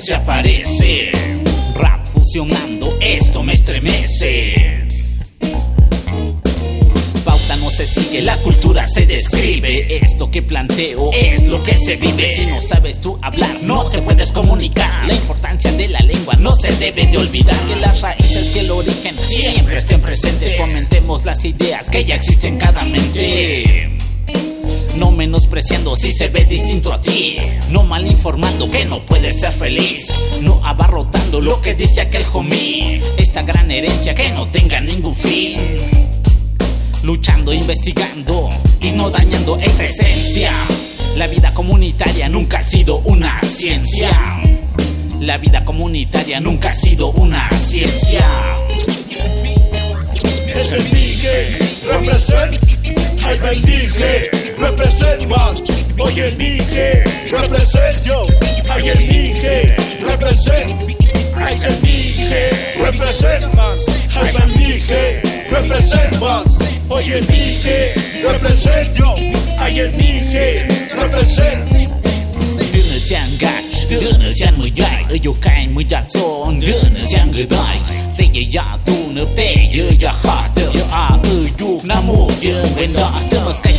Se aparece. Rap fusionando, esto me estremece. Pauta no se sigue, la cultura se describe. Esto que planteo es lo que se vive. Si no sabes tú hablar, no te puedes comunicar. La importancia de la lengua no se debe de olvidar. Que las raíces y el origen siempre estén presentes. Fomentemos las ideas que ya existen en cada mente. No menospreciando si se ve distinto a ti. No mal informando que no puedes ser feliz. No abarrotando lo que dice aquel homie. Esta gran herencia que no tenga ningún fin. Luchando, investigando y no dañando esa esencia. La vida comunitaria nunca ha sido una ciencia. La vida comunitaria nunca ha sido una ciencia. Es el represent, represent man, hoy el Mije, represent yo, hay el Mije, represent, hay el Mije, represent man, hay el Mije, represent man, hoy el Mije, represent yo, hay el Mije, represent. Đưa chàng gạt, đưa chàng mười dạy Ở dù cài mười giặt xôn, đưa chàng người đài Tê dạy dạ tu nữa tê dơ dạ khả tơ Dơ à ư dù nam mô dơ bên đó Tơ mà ghê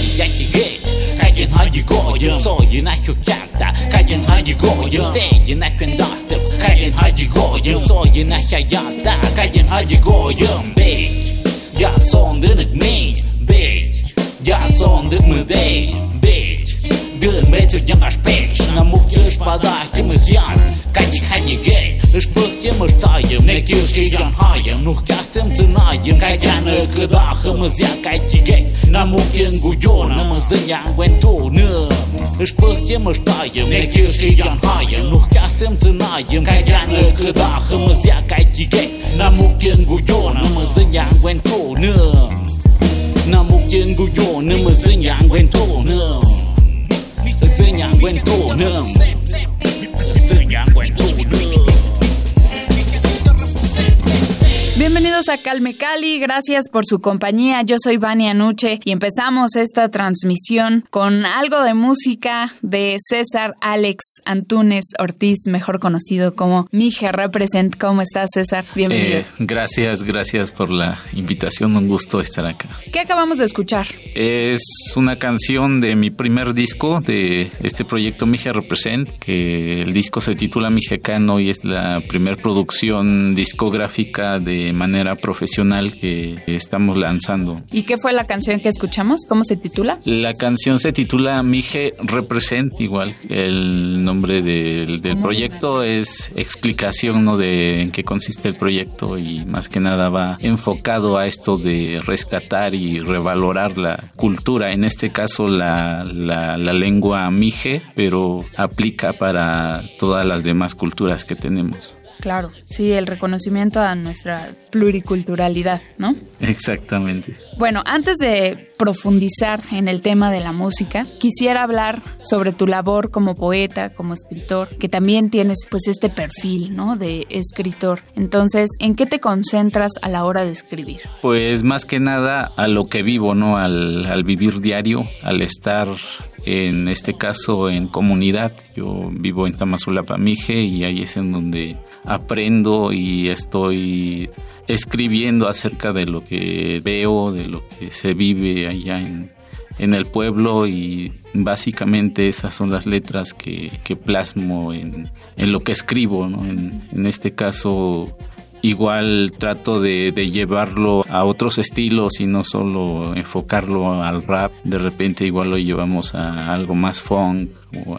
haygoyim soyin akukanda qayin haygoyim tegin akundartib qayin haygoyim soyin big got haygoyim bek gel big got bek gel sondinib mudey Dyën me që një nga shpejt Shë nga muk që është pada Kim është janë Ka një ka një gejt është bëk jem është tajem Ne kjo është që janë hajem Nuk jaktem të najem Ka janë në këda Hëmë zjanë ka që gejt Na muk jenë gujon Në më zën janë gwento është bëk jem është tajem Ne kjo që janë hajem Nuk jaktem të najem Ka janë në këda Hëmë zjanë ka që gejt Na muk jenë gujon Në më zën janë gwento Në Nam mục trên gù Estoy en buen tono. Estoy en buen tono. Bienvenidos a Calme Cali, gracias por su compañía. Yo soy Vania Nuche y empezamos esta transmisión con algo de música de César Alex Antunes Ortiz, mejor conocido como Mije Represent. ¿Cómo estás, César? Bienvenido. Eh, gracias, gracias por la invitación. Un gusto estar acá. ¿Qué acabamos de escuchar? Es una canción de mi primer disco de este proyecto Mije Represent, que el disco se titula Mijecano y es la primera producción discográfica de manera profesional que estamos lanzando. ¿Y qué fue la canción que escuchamos? ¿Cómo se titula? La canción se titula Mije Represent, igual. El nombre del, proyecto es explicación ¿no? de en qué consiste el proyecto y más que nada va enfocado a esto de rescatar y revalorar la cultura, en este caso la, la, la lengua Mije, pero aplica para todas las demás culturas que tenemos. Claro, sí, el reconocimiento a nuestra pluriculturalidad, ¿no? Exactamente. Bueno, antes de profundizar en el tema de la música, quisiera hablar sobre tu labor como poeta, como escritor, que también tienes pues este perfil, ¿no? De escritor. Entonces, ¿en qué te concentras a la hora de escribir? Pues más que nada a lo que vivo, ¿no? Al, al vivir diario, al estar en este caso en comunidad. Yo vivo en Tamazulapa, Mije, y ahí es en donde aprendo y estoy escribiendo acerca de lo que veo, de lo que se vive allá en, el pueblo y básicamente esas son las letras que, plasmo en, lo que escribo. En, este caso igual trato de, de, llevarlo a otros estilos y no solo enfocarlo al rap. De repente igual lo llevamos a algo más funk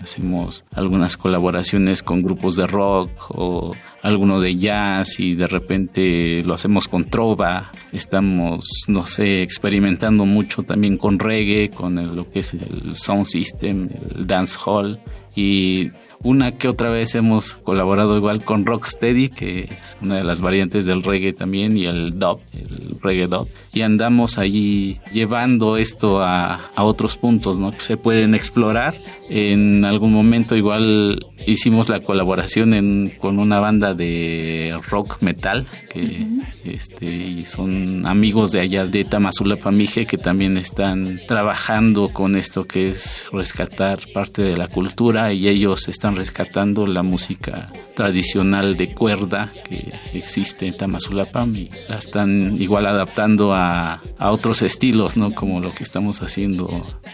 hacemos algunas colaboraciones con grupos de rock o alguno de jazz y de repente lo hacemos con trova, estamos, no sé, experimentando mucho también con reggae, con lo que es el sound system, el dance hall. Y una que otra vez hemos colaborado igual con Rocksteady, que es una de las variantes del reggae también, y el dub, el reggae dub. Y andamos allí llevando esto a, a otros puntos, ¿no? Que se pueden explorar. En algún momento igual hicimos la colaboración en, con una banda de rock metal, que este, y son amigos de allá de Tamazulapa Mije, que también están trabajando con esto que es rescatar parte de la cultura y ellos están rescatando la música tradicional de cuerda que existe en Tamazulapam y la están igual adaptando a, a otros estilos, ¿no? Como lo que estamos haciendo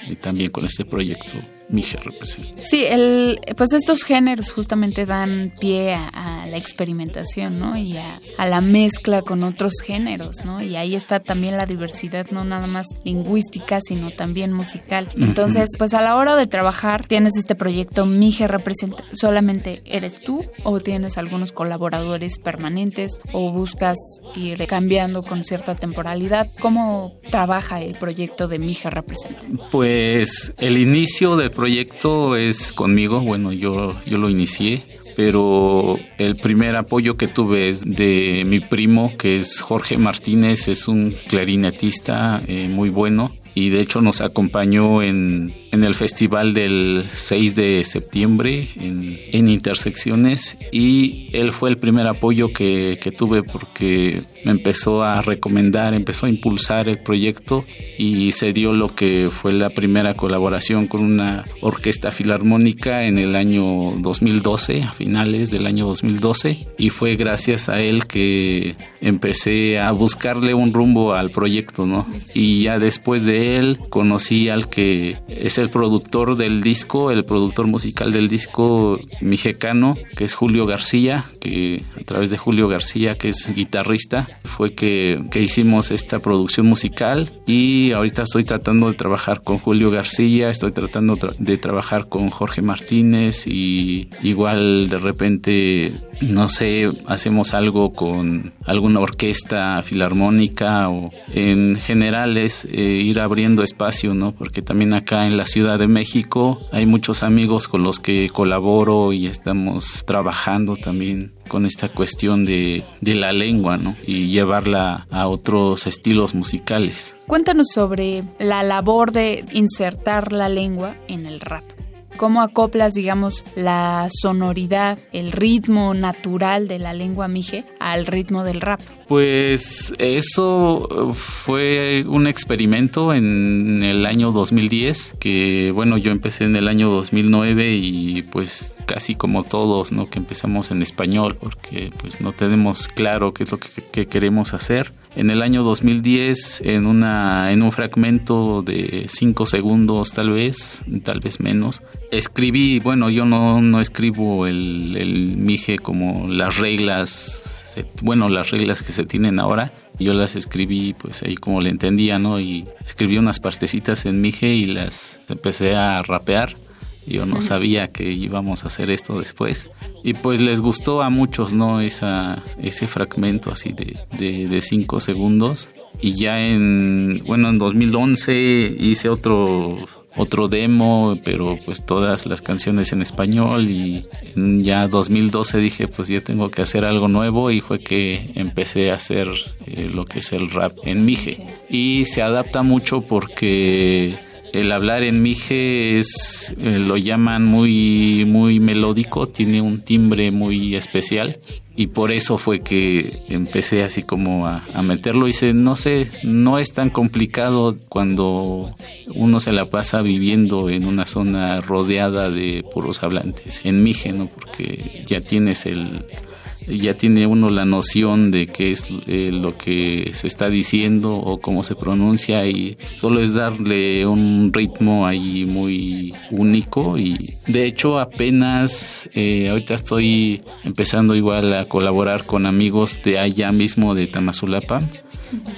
y también con este proyecto Mije representa. Sí, el, pues estos géneros justamente dan pie a, a la experimentación, ¿no? Y a, a, la mezcla con otros géneros, ¿no? Y ahí está también la diversidad, no nada más lingüística, sino también musical. Entonces, pues a la hora de trabajar, tienes este proyecto Mije representa, solamente eres tú o tienes algunos colaboradores permanentes o buscas ir cambiando con cierta temporalidad. ¿Cómo trabaja el proyecto de Mije representa? Pues el inicio del proyecto es conmigo, bueno, yo, yo lo inicié, pero el primer apoyo que tuve es de mi primo, que es Jorge Martínez, es un clarinetista eh, muy bueno y de hecho nos acompañó en, en, el festival del 6 de septiembre en, en, Intersecciones y él fue el primer apoyo que, que, tuve porque me empezó a recomendar, empezó a impulsar el proyecto y se dio lo que fue la primera colaboración con una orquesta filarmónica en el año 2012, a finales del año 2012 y fue gracias a él que empecé a buscarle un rumbo al proyecto, ¿no? Y ya después de él conocí al que es el productor del disco, el productor musical del disco mijecano, que es Julio García, que a través de Julio García, que es guitarrista, fue que, que hicimos esta producción musical. Y ahorita estoy tratando de trabajar con Julio García, estoy tratando de trabajar con Jorge Martínez y igual de repente no sé, hacemos algo con alguna orquesta filarmónica o en general es eh, ir abriendo espacio, ¿no? Porque también acá en la Ciudad de México hay muchos amigos con los que colaboro y estamos trabajando también con esta cuestión de, de la lengua, ¿no? Y llevarla a otros estilos musicales. Cuéntanos sobre la labor de insertar la lengua en el rap. ¿Cómo acoplas, digamos, la sonoridad, el ritmo natural de la lengua mije al ritmo del rap? Pues eso fue un experimento en el año 2010, que bueno, yo empecé en el año 2009 y pues casi como todos, ¿no? Que empezamos en español, porque pues no tenemos claro qué es lo que, que queremos hacer en el año 2010 en una en un fragmento de 5 segundos tal vez tal vez menos. Escribí bueno yo no, no escribo el, el mije como las reglas bueno las reglas que se tienen ahora. Yo las escribí pues ahí como le entendía no y escribí unas partecitas en mije y las empecé a rapear yo no sabía que íbamos a hacer esto después. Y pues les gustó a muchos, ¿no? Esa, ese fragmento así de, de, cinco segundos. Y ya en, bueno, en 2011 hice otro, otro demo, pero pues todas las canciones en español y ya 2012 dije pues ya tengo que hacer algo nuevo y fue que empecé a hacer eh, lo que es el rap en Mije. Y se adapta mucho porque el hablar en mije es eh, lo llaman muy muy melódico, tiene un timbre muy especial. Y por eso fue que empecé así como a, meterlo. Se, no sé, no es tan complicado cuando uno se la pasa viviendo en una zona rodeada de puros hablantes, en mije, ¿no? Porque ya tienes el ya tiene uno la noción de qué es eh, lo que se está diciendo o cómo se pronuncia y solo es darle un ritmo ahí muy único y de hecho apenas eh, ahorita estoy empezando igual a colaborar con amigos de allá mismo de Tamazulapa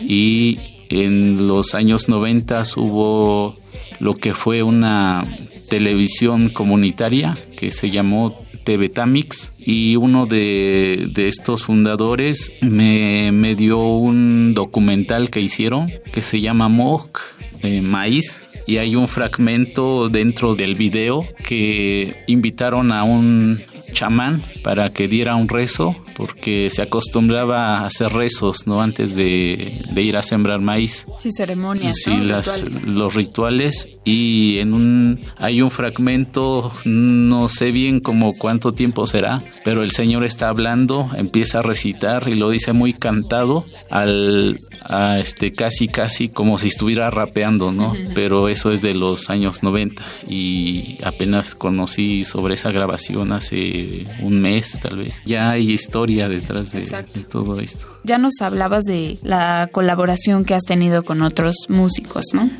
y en los años 90 hubo lo que fue una televisión comunitaria que se llamó TV Tamix y uno de, estos fundadores me, me, dio un documental que hicieron que se llama Mok eh, Maíz y hay un fragmento dentro del video que invitaron a un chamán para que diera un rezo porque se acostumbraba a hacer rezos no antes de, ir a sembrar maíz. Sí ceremonias sí las los rituales. Y en un hay un fragmento no sé bien como cuánto tiempo será pero el señor está hablando empieza a recitar y lo dice muy cantado al a este casi casi como si estuviera rapeando no pero eso es de los años 90 y apenas conocí sobre esa grabación hace un mes tal vez. Ya hay historia detrás de, todo esto. Ya nos hablabas de la colaboración que has tenido con otros músicos no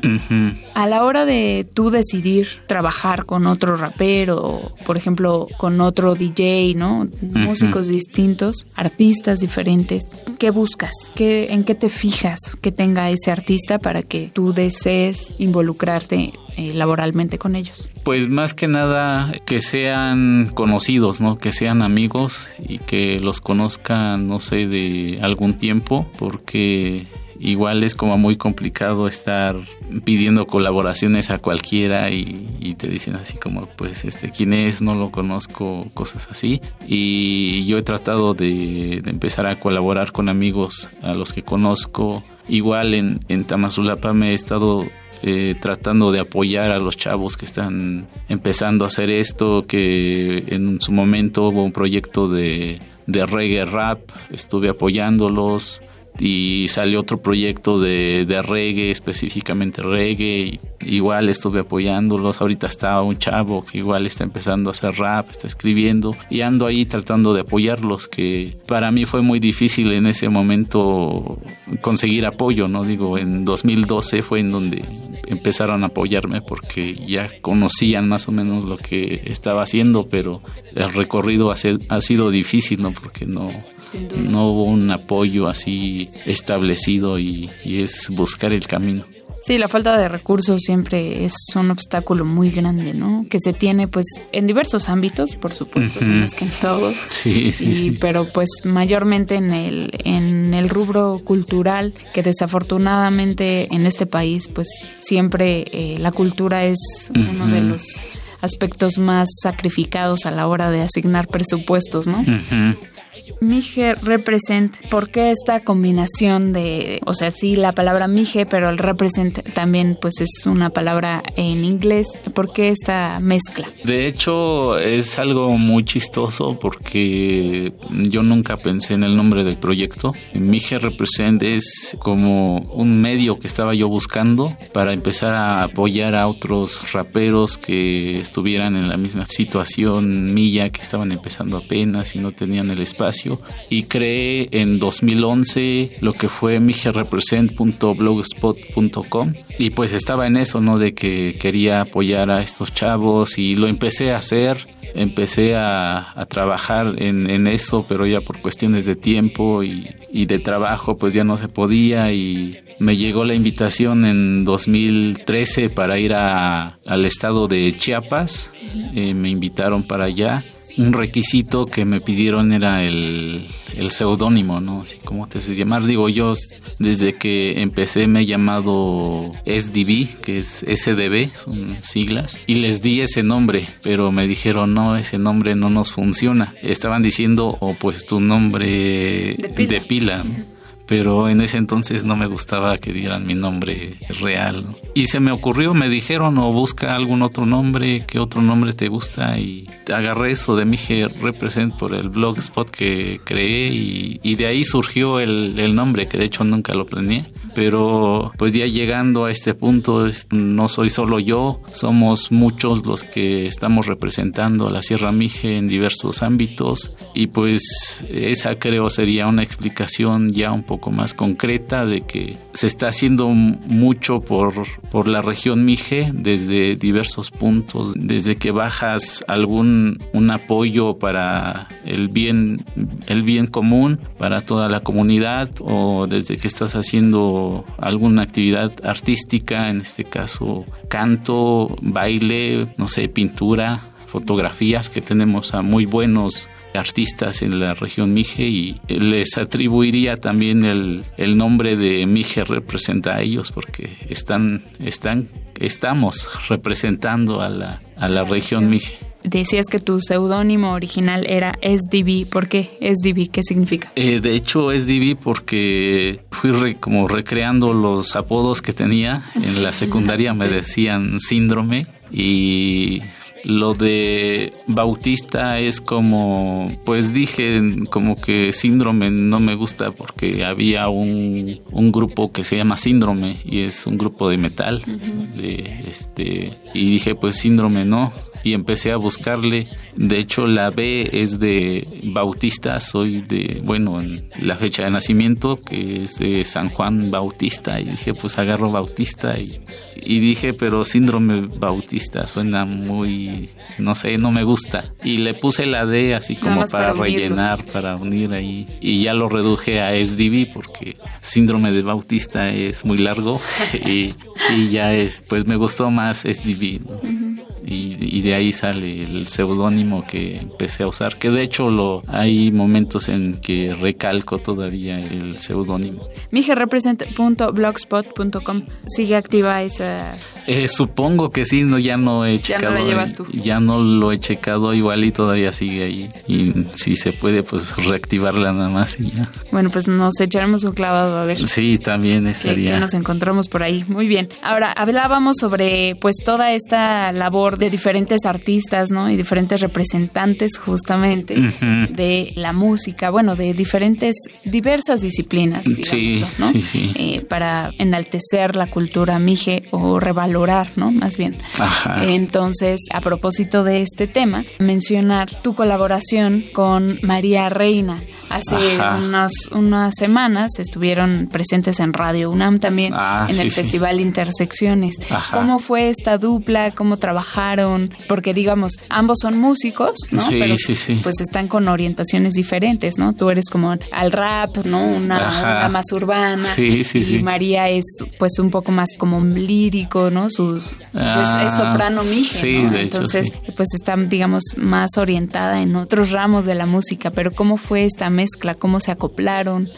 a la hora de tú decidir trabajar con otro rapero por ejemplo con otro DJ no músicos distintos artistas diferentes qué buscas qué en qué te fijas que tenga ese artista para que tú desees involucrarte eh, laboralmente con ellos? Pues más que nada que sean conocidos, ¿no? Que sean amigos y que los conozcan, no sé, de algún tiempo, porque igual es como muy complicado estar pidiendo colaboraciones a cualquiera y, te dicen así como pues este quién es no lo conozco cosas así y yo he tratado de, empezar a colaborar con amigos a los que conozco igual en, en Tamazulapa me he estado eh, tratando de apoyar a los chavos que están empezando a hacer esto, que en su momento hubo un proyecto de, de reggae rap, estuve apoyándolos, y salió otro proyecto de, de reggae, específicamente reggae. igual estuve apoyándolos. Ahorita está un chavo que igual está empezando a hacer rap, está escribiendo y ando ahí tratando de apoyarlos. Que para mí fue muy difícil en ese momento conseguir apoyo, ¿no? Digo, en 2012 fue en donde empezaron a apoyarme porque ya conocían más o menos lo que estaba haciendo, pero el recorrido ha, ha sido difícil, ¿no? Porque no no hubo un apoyo así establecido y, es buscar el camino. Sí, la falta de recursos siempre es un obstáculo muy grande, ¿no? Que se tiene pues en diversos ámbitos, por supuesto, uh que en todos. Sí, sí, Pero pues mayormente en el, en el rubro cultural, que desafortunadamente en este país pues siempre eh, la cultura es uno de los aspectos más sacrificados a la hora de asignar presupuestos, ¿no? Mije represent, ¿por qué esta combinación de, o sea, sí la palabra mije, pero el represent también pues es una palabra en inglés, ¿por qué esta mezcla? De hecho es algo muy chistoso porque yo nunca pensé en el nombre del proyecto. Mije represent es como un medio que estaba yo buscando para empezar a apoyar a otros raperos que estuvieran en la misma situación mía, que estaban empezando apenas y no tenían el espacio y creé en 2011 lo que fue migerepresent.blogspot.com y pues estaba en eso, ¿no? De que quería apoyar a estos chavos y lo empecé a hacer empecé a, trabajar en, eso, pero ya por cuestiones de tiempo y, de trabajo, pues ya no se podía y me llegó la invitación en 2013 para ir al estado de Chiapas, eh, me invitaron para allá un requisito que me pidieron era el, el seudónimo, ¿no? Así como te haces llamar. Digo, yo desde que empecé me he llamado SDB, que es SDB, son siglas, y les di ese nombre, pero me dijeron, no, ese nombre no nos funciona. Estaban diciendo, o pues tu nombre De pila pero en ese entonces no me gustaba que dieran mi nombre real. Y se me ocurrió, me dijeron, o busca algún otro nombre, ¿qué otro nombre te gusta? Y agarré eso de Mije Represent por el blogspot que creé y, de ahí surgió el, el, nombre, que de hecho nunca lo planeé. Pero pues ya llegando a este punto, no soy solo yo, somos muchos los que estamos representando a la Sierra Mije en diversos ámbitos y pues esa creo sería una explicación ya un poco más concreta de que se está haciendo mucho por, por la región Mije desde diversos puntos, desde que bajas algún un apoyo para el bien, el bien común para toda la comunidad o desde que estás haciendo alguna actividad artística, en este caso canto, baile, no sé, pintura, fotografías que tenemos a muy buenos artistas en la región Mije y les atribuiría también el, el nombre de Mije representa a ellos porque están, están, estamos representando a la, a la región Mije. Decías que tu seudónimo original era SDB. ¿Por qué SDB? ¿Qué significa? Eh, de hecho, SDB porque fui como recreando los apodos que tenía. En la secundaria me decían síndrome y lo de Bautista es como, pues dije, como que síndrome no me gusta porque había un, un grupo que se llama síndrome y es un grupo de metal. de, este, y dije, pues síndrome no y empecé a buscarle. De hecho, la B es de Bautista, soy de, bueno, la fecha de nacimiento, que es de San Juan Bautista, y dije, pues agarro Bautista, y, y dije, pero síndrome Bautista suena muy, no sé, no me gusta. Y le puse la D así como para, rellenar, para unir ahí, y ya lo reduje a SDB, porque síndrome de Bautista es muy largo, y, y ya es, pues me gustó más SDB. ¿no? y, de ahí sale el seudónimo que empecé a usar, que de hecho lo hay momentos en que recalco todavía el seudónimo. Migerepresent.blogspot.com sigue activa esa eh, supongo que sí, no ya no he checado. Ya no lo llevas tú. Ya no lo he checado igual y todavía sigue ahí y si se puede pues reactivarla nada más y ya. Bueno, pues nos echaremos un clavado a ver. Sí, también estaría. Que, nos encontramos por ahí. Muy bien. Ahora hablábamos sobre pues toda esta labor de diferentes artistas, ¿no? Y diferentes representantes justamente de la música, bueno, de diferentes, diversas disciplinas, sí, ¿no? Sí, sí. Eh, para enaltecer la cultura mije o revalorar, ¿no? Más bien. Ajá. Entonces, a propósito de este tema, mencionar tu colaboración con María Reina. Hace unas, unas semanas estuvieron presentes en Radio UNAM también, Ah, en el. Festival Intersecciones. Ajá. ¿Cómo fue esta dupla? ¿Cómo trabajaron? Porque digamos, ambos son músicos, ¿no? Sí, Pero sí, sí. pues están con orientaciones diferentes, ¿no? Tú eres como al rap, ¿no? Una onda más urbana. Sí, sí, y sí. María es pues un poco más como lírico, ¿no? Sus pues, es- es, Ah, soprano mije, sí, ¿no? de hecho, Entonces, sí. pues está digamos más orientada en otros ramos de la música, pero ¿cómo fue esta mezcla? ¿Cómo se acoplaron?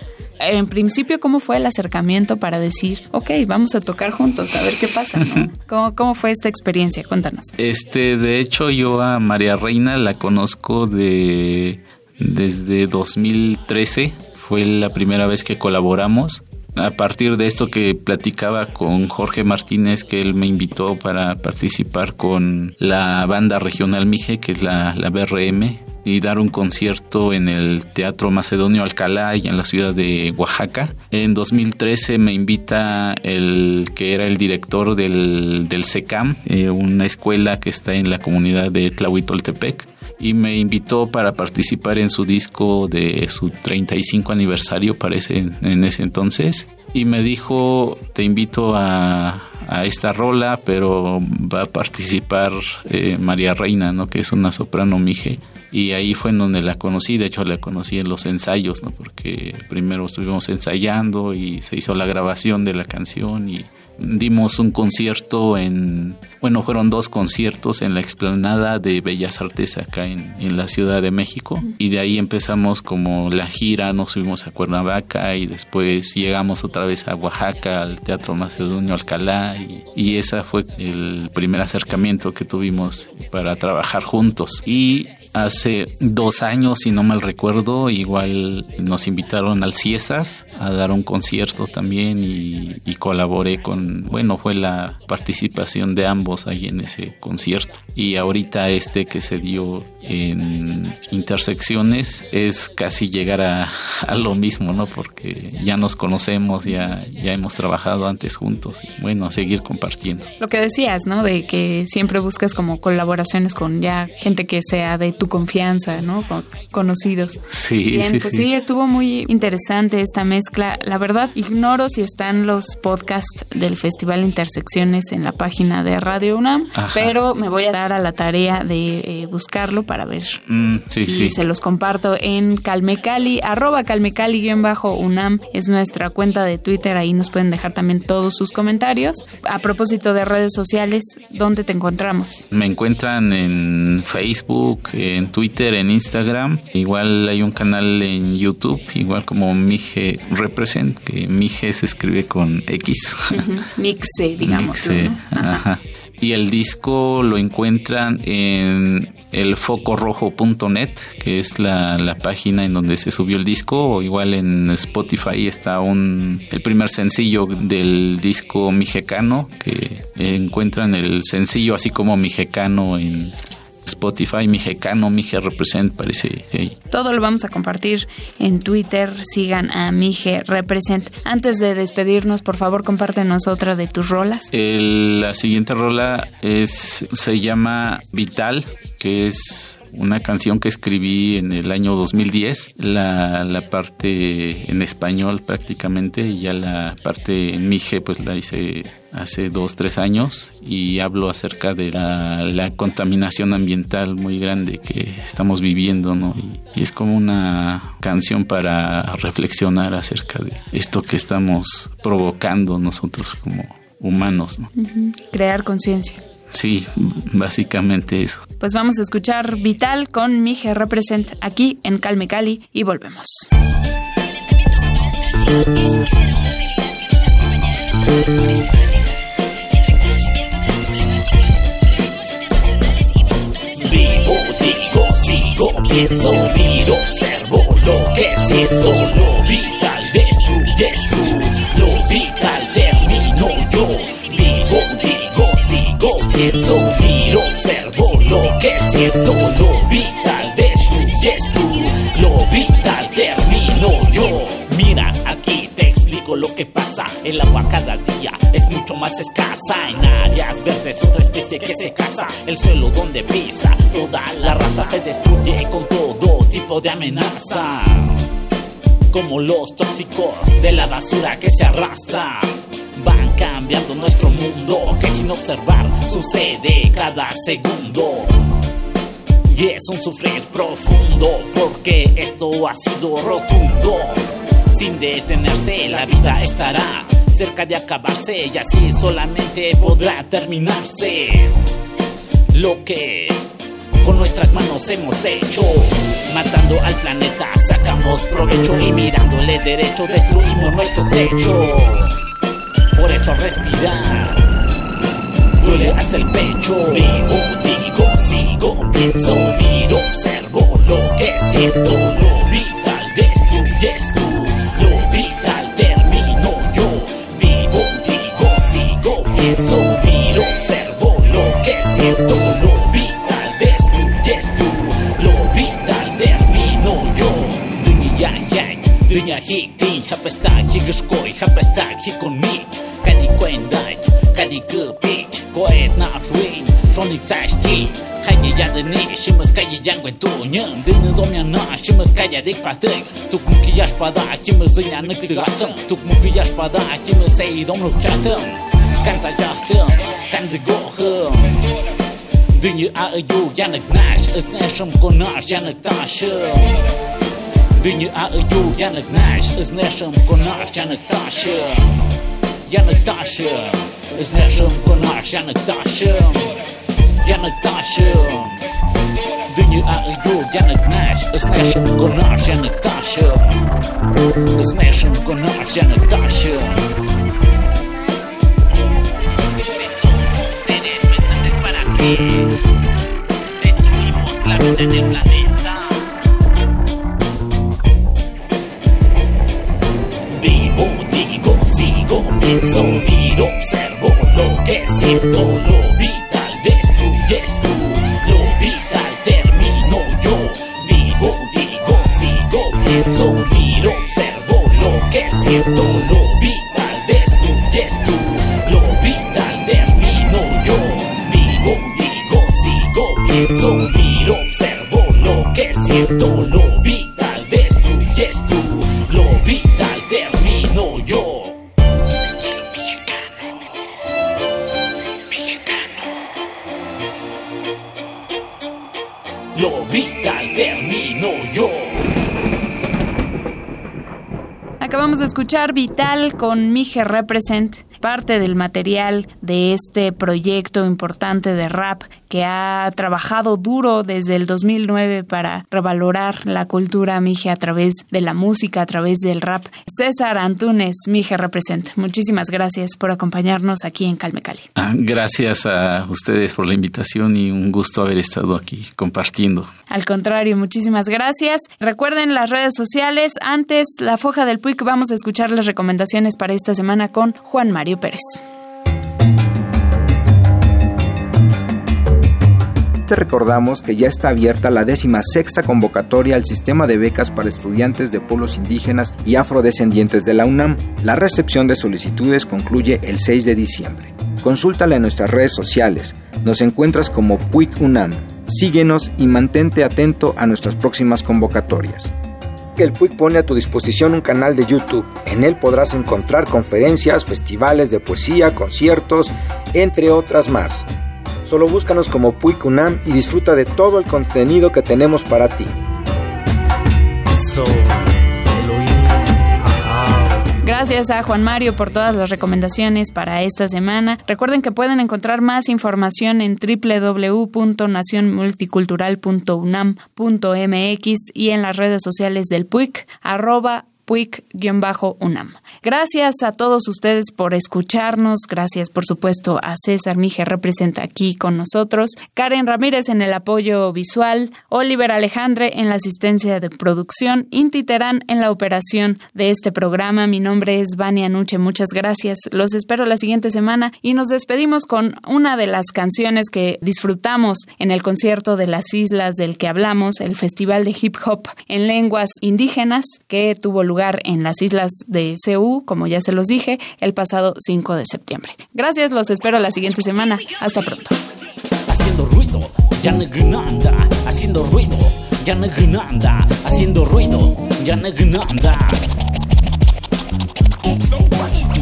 En principio, ¿cómo fue el acercamiento para decir, ok, vamos a tocar juntos, a ver qué pasa, ¿no? ¿Cómo, cómo fue esta experiencia? Cuéntanos. Este, de hecho, yo a María Reina la conozco de desde 2013. Fue la primera vez que colaboramos. A partir de esto que platicaba con Jorge Martínez, que él me invitó para participar con la banda regional Mije, que es la, la BRM, y dar un concierto en el Teatro Macedonio Alcalá y en la ciudad de Oaxaca. En 2013 me invita el que era el director del, del SECAM, eh, una escuela que está en la comunidad de Tlahuitoltepec y me invitó para participar en su disco de su 35 aniversario, parece, en, ese entonces. Y me dijo, te invito a, a esta rola, pero va a participar eh, María Reina, ¿no? Que es una soprano mije. Y ahí fue en donde la conocí, de hecho la conocí en los ensayos, ¿no? Porque primero estuvimos ensayando y se hizo la grabación de la canción y dimos un concierto en, bueno, fueron dos conciertos en la explanada de Bellas Artes acá en, en la Ciudad de México. Y de ahí empezamos como la gira, nos subimos a Cuernavaca y después llegamos otra vez a Oaxaca al Teatro Macedonio Alcalá y, y esa fue el primer acercamiento que tuvimos para trabajar juntos. Y Hace dos años, si no mal recuerdo, igual nos invitaron al Ciesas a dar un concierto también y, y, colaboré con, bueno, fue la participación de ambos ahí en ese concierto. Y ahorita este que se dio en Intersecciones es casi llegar a, a lo mismo, ¿no? Porque ya nos conocemos, ya, ya hemos trabajado antes juntos y bueno, a seguir compartiendo. Lo que decías, ¿no? De que siempre buscas como colaboraciones con ya gente que sea de tu confianza, ¿no? Con conocidos. Sí, Bien, sí, pues sí. sí, estuvo muy interesante esta mezcla. La verdad, ignoro si están los podcasts del Festival Intersecciones en la página de Radio UNAM, Ajá. pero me voy a dar a la tarea de eh, buscarlo para ver. Mm, sí, Y se los comparto en Calmecali, arroba Calmecali-UNAM es nuestra cuenta de Twitter, ahí nos pueden dejar también todos sus comentarios. A propósito de redes sociales, ¿dónde te encontramos? Me encuentran en Facebook, en Twitter, en Instagram. Igual hay un canal en YouTube, igual como Mije Represent, que Mije se escribe con X. Mixe, digamos. Mixe, ajá. Y el disco lo encuentran en elfocorojo.net, que es la, la página en donde se subió el disco, o igual en Spotify está un el primer sencillo del disco Mijecano, que encuentran el sencillo así como Mijecano en Spotify, Mijecano, Mije Represent, parece. Todo lo vamos a compartir en Twitter. Sigan a Mije Represent. Antes de despedirnos, por favor, compártenos otra de tus rolas. El- la siguiente rola es se llama Vital, que es una canción que escribí en el año 2010, la, la parte en español prácticamente y ya la parte en mije pues la hice hace dos, tres años y hablo acerca de la, la contaminación ambiental muy grande que estamos viviendo, ¿no? Y, y es como una canción para reflexionar acerca de esto que estamos provocando nosotros como humanos, ¿no? Crear conciencia. Sí, básicamente eso. Pues vamos a escuchar Vital con Mije Represent aquí en Calme Cali y volvemos. Vivo, digo, sigo, pienso, miro, observo lo que siento, lo vital destruyes tú, lo vital termino yo. Vivo, digo, sigo, miro, observo lo que siento, lo vital destruyes tú, lo vital termino yo. Mira, aquí te explico lo que pasa. El agua cada día es mucho más escasa. En áreas verdes otra especie que se casa. El suelo donde pisa toda la raza se destruye con todo tipo de amenaza. Como los tóxicos de la basura que se arrastra. Van cambiando nuestro mundo que sin observar sucede cada segundo. Y es un sufrir profundo porque esto ha sido rotundo. Sin detenerse la vida estará cerca de acabarse y así solamente podrá terminarse. Lo que con nuestras manos hemos hecho. Matando al planeta sacamos provecho y mirándole derecho destruimos nuestro techo. Por eso respirar duele hasta el pecho. Vivo, digo, sigo, pienso, miro, observo lo que siento. Lo vital destruyes tú, lo vital termino yo. Vivo, digo, sigo, pienso, miro, observo lo que siento. Lo vital destruyes tú, lo vital termino yo. Dünya yak, dünya hik din, hapestak, higashkoi, hapestak, hikon Sajt, ga je jaren niet. Schimmels kijken, jangwent doen. Nemen domen na, schimmels kijken dikpater. Tuk mukiejaspada, schimmels zijn niet te gasten. Tuk mukiejaspada, schimmels zijn domnukja'ten. Kan zeggen, kan de goch. Dingen aan de juk, jangelt naast, is neerzoom, konacht, jangelt achtje. Dingen aan de juk, jangelt naast, is neerzoom, konacht, jangelt achtje. Jangelt achtje, is neerzoom, konacht, jangelt achtje. Isneşim konar yanık taşım. Isneşim konar yanık taşım. Si somos seres pensantes para qué destruimos la vida en el planeta. Vivo, digo, sigo, pienso, miro, observo lo que siento, lo vital siento, lo vital destruyes tú, lo vital termino yo. Vivo, digo, sigo, pienso, miro, observo momento lo escuchar Vital con Mije Represent parte del material de este proyecto importante de rap que ha trabajado duro desde el 2009 para revalorar la cultura mije a través de la música, a través del rap. César Antunes, Mije Represent. Muchísimas gracias por acompañarnos aquí en Calme Cali. Ah, gracias a ustedes por la invitación y un gusto haber estado aquí compartiendo. Al contrario, muchísimas gracias. Recuerden las redes sociales. Antes, la foja del PUIC, vamos a escuchar las recomendaciones para esta semana con Juan Mario Pérez. Recordamos que ya está abierta la décima sexta convocatoria al sistema de becas para estudiantes de pueblos indígenas y afrodescendientes de la UNAM. La recepción de solicitudes concluye el 6 de diciembre. Consúltala en nuestras redes sociales. Nos encuentras como PUIC UNAM. Síguenos y mantente atento a nuestras próximas convocatorias. El PUIC pone a tu disposición un canal de YouTube. En él podrás encontrar conferencias, festivales de poesía, conciertos, entre otras más. Solo búscanos como Puig UNAM y disfruta de todo el contenido que tenemos para ti. Gracias a Juan Mario por todas las recomendaciones para esta semana. Recuerden que pueden encontrar más información en www.nacionmulticultural.unam.mx y en las redes sociales del PUIC, arroba PUIC-UNAM. Gracias a todos ustedes por escucharnos. Gracias, por supuesto, a César Mije, representa aquí con nosotros. Karen Ramírez en el apoyo visual. Oliver Alejandre en la asistencia de producción. Inti Terán en la operación de este programa. Mi nombre es Vania Nuche. Muchas gracias. Los espero la siguiente semana y nos despedimos con una de las canciones que disfrutamos en el concierto de las islas del que hablamos, el Festival de Hip Hop en Lenguas Indígenas que tuvo lugar en las islas de Ceú, como ya se los dije, el pasado 5 de septiembre. Gracias, los espero la siguiente semana. Hasta pronto. Haciendo ruido, haciendo ruido, haciendo ruido,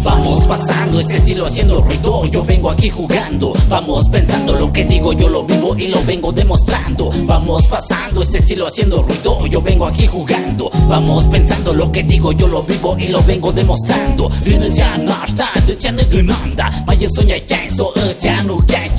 Vamos pasando este estilo haciendo ruido, yo vengo aquí jugando. Vamos pensando lo que digo, yo lo vivo y lo vengo demostrando. Vamos pasando este estilo haciendo ruido, yo vengo aquí jugando. Vamos pensando lo que digo, yo lo vivo y lo vengo demostrando. Dine